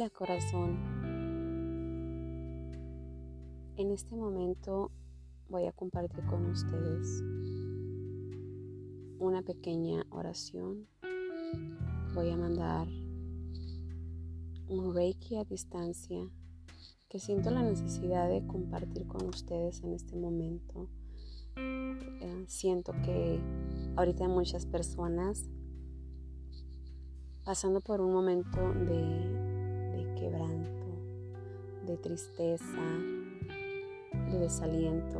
Hola corazón. En este momento voy a compartir con ustedes una pequeña oración. Voy a mandar un reiki a distancia que siento la necesidad de compartir con ustedes en este momento. Eh, siento que ahorita muchas personas pasando por un momento de quebranto, de tristeza, de desaliento.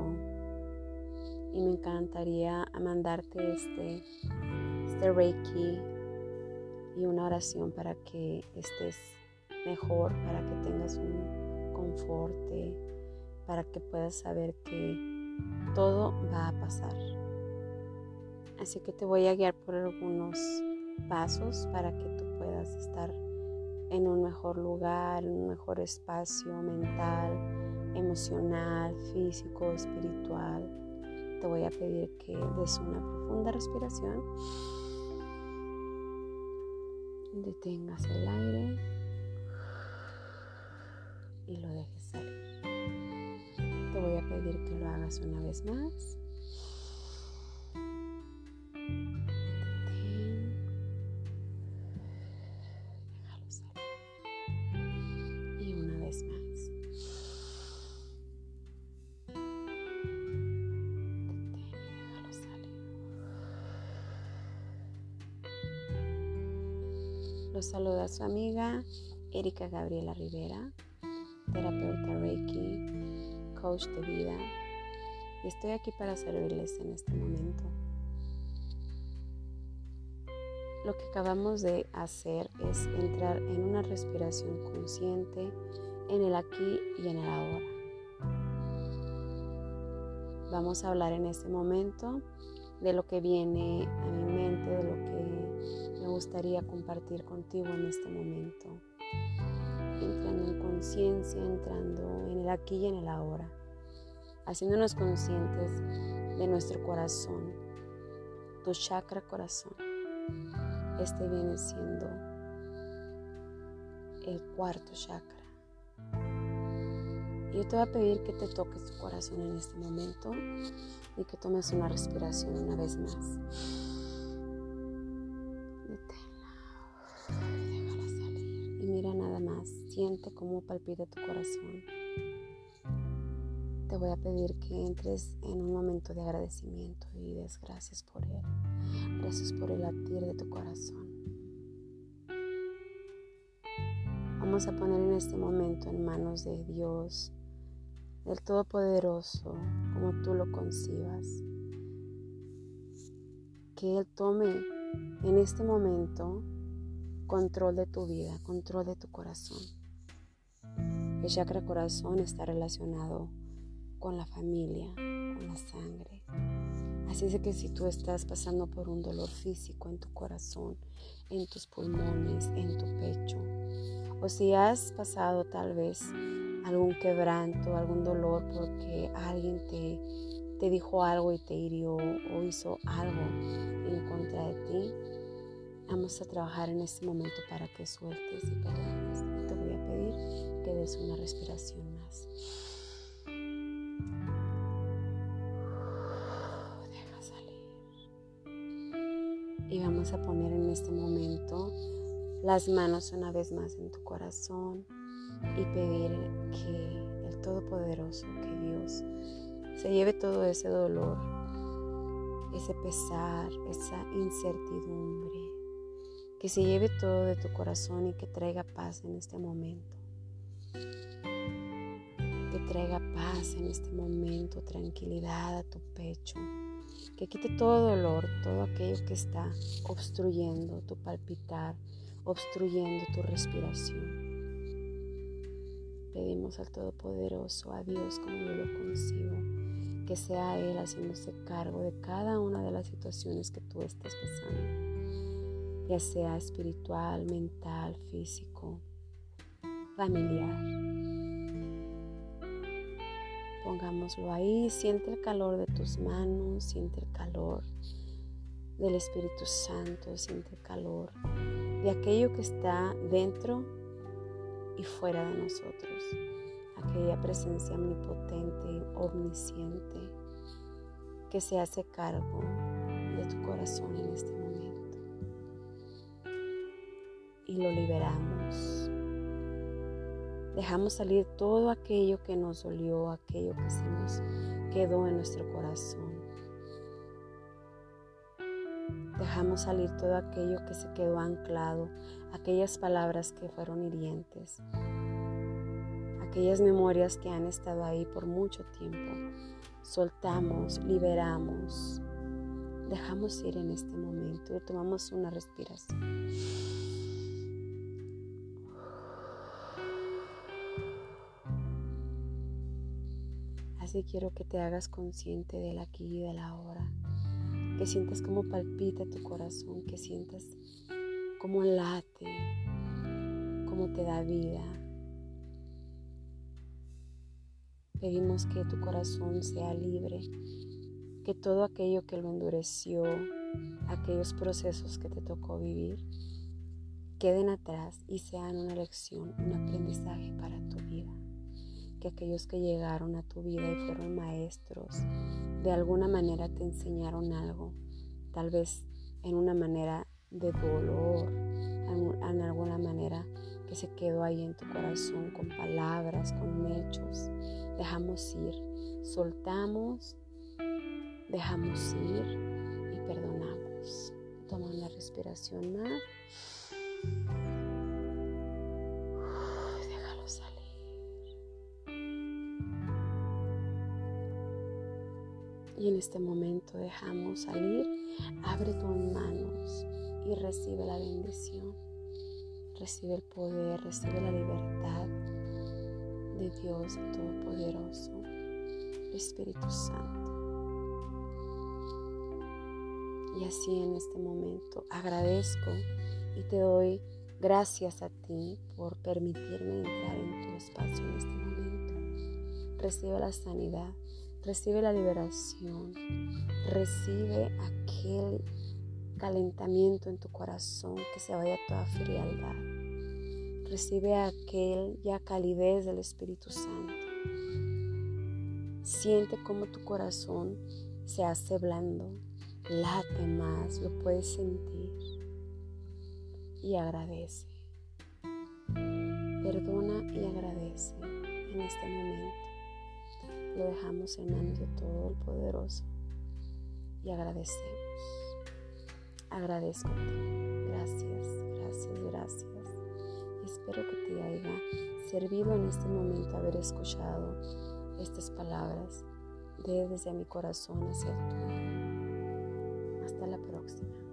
Y me encantaría mandarte este, este Reiki y una oración para que estés mejor, para que tengas un conforte, para que puedas saber que todo va a pasar. Así que te voy a guiar por algunos pasos para que tú puedas estar en un mejor lugar, un mejor espacio mental, emocional, físico, espiritual. Te voy a pedir que des una profunda respiración. Detengas el aire y lo dejes salir. Te voy a pedir que lo hagas una vez más. Los saluda su amiga Erika Gabriela Rivera, terapeuta Reiki, coach de vida, y estoy aquí para servirles en este momento. Lo que acabamos de hacer es entrar en una respiración consciente en el aquí y en el ahora. Vamos a hablar en este momento de lo que viene a mi mente, de lo que gustaría compartir contigo en este momento. Entrando en conciencia, entrando en el aquí y en el ahora, haciéndonos conscientes de nuestro corazón, tu chakra corazón. Este viene siendo el cuarto chakra. Y yo te voy a pedir que te toques tu corazón en este momento y que tomes una respiración una vez más. Siente cómo palpita tu corazón. Te voy a pedir que entres en un momento de agradecimiento y des gracias por él. Gracias por el latir de tu corazón. Vamos a poner en este momento en manos de Dios del Todopoderoso, como tú lo concibas. Que Él tome en este momento control de tu vida, control de tu corazón. El chakra corazón está relacionado con la familia, con la sangre. Así es que si tú estás pasando por un dolor físico en tu corazón, en tus pulmones, en tu pecho, o si has pasado tal vez algún quebranto, algún dolor porque alguien te, te dijo algo y te hirió o hizo algo en contra de ti, vamos a trabajar en este momento para que sueltes y perdones. te voy a pedir des una respiración más. Deja salir. Y vamos a poner en este momento las manos una vez más en tu corazón y pedir que el Todopoderoso, que Dios, se lleve todo ese dolor, ese pesar, esa incertidumbre, que se lleve todo de tu corazón y que traiga paz en este momento. Que traiga paz en este momento, tranquilidad a tu pecho. Que quite todo dolor, todo aquello que está obstruyendo tu palpitar, obstruyendo tu respiración. Pedimos al Todopoderoso, a Dios como yo lo concibo, que sea Él haciéndose cargo de cada una de las situaciones que tú estás pasando, ya sea espiritual, mental, físico, familiar. Pongámoslo ahí, siente el calor de tus manos, siente el calor del Espíritu Santo, siente el calor de aquello que está dentro y fuera de nosotros. Aquella presencia omnipotente, omnisciente, que se hace cargo de tu corazón en este momento. Y lo liberamos. Dejamos salir todo aquello que nos dolió, aquello que se nos quedó en nuestro corazón. Dejamos salir todo aquello que se quedó anclado, aquellas palabras que fueron hirientes, aquellas memorias que han estado ahí por mucho tiempo. Soltamos, liberamos, dejamos ir en este momento y tomamos una respiración. Quiero que te hagas consciente del aquí y del ahora, que sientas cómo palpita tu corazón, que sientas cómo late, cómo te da vida. Pedimos que tu corazón sea libre, que todo aquello que lo endureció, aquellos procesos que te tocó vivir, queden atrás y sean una lección, un aprendizaje para que aquellos que llegaron a tu vida y fueron maestros, de alguna manera te enseñaron algo, tal vez en una manera de dolor, en, alguna manera que se quedó ahí en tu corazón con palabras, con hechos. Dejamos ir, soltamos, dejamos ir y perdonamos. Toma una respiración más. Y en este momento dejamos salir, abre tus manos y recibe la bendición. Recibe el poder, recibe la libertad de Dios Todopoderoso, Espíritu Santo. Y así en este momento agradezco y te doy gracias a ti por permitirme entrar en tu espacio en este momento. Recibe la sanidad, Recibe la liberación. Recibe aquel calentamiento en tu corazón, que se vaya toda frialdad. Recibe aquel ya calidez del Espíritu Santo. Siente cómo tu corazón se hace blando, late más, lo puedes sentir y agradece. Perdona y agradece en este momento lo dejamos en manos de todo el poderoso y agradecemos. Agradezco Gracias, gracias, gracias. Espero que te haya servido en este momento haber escuchado estas palabras desde mi corazón hacia el tuyo. Hasta la próxima.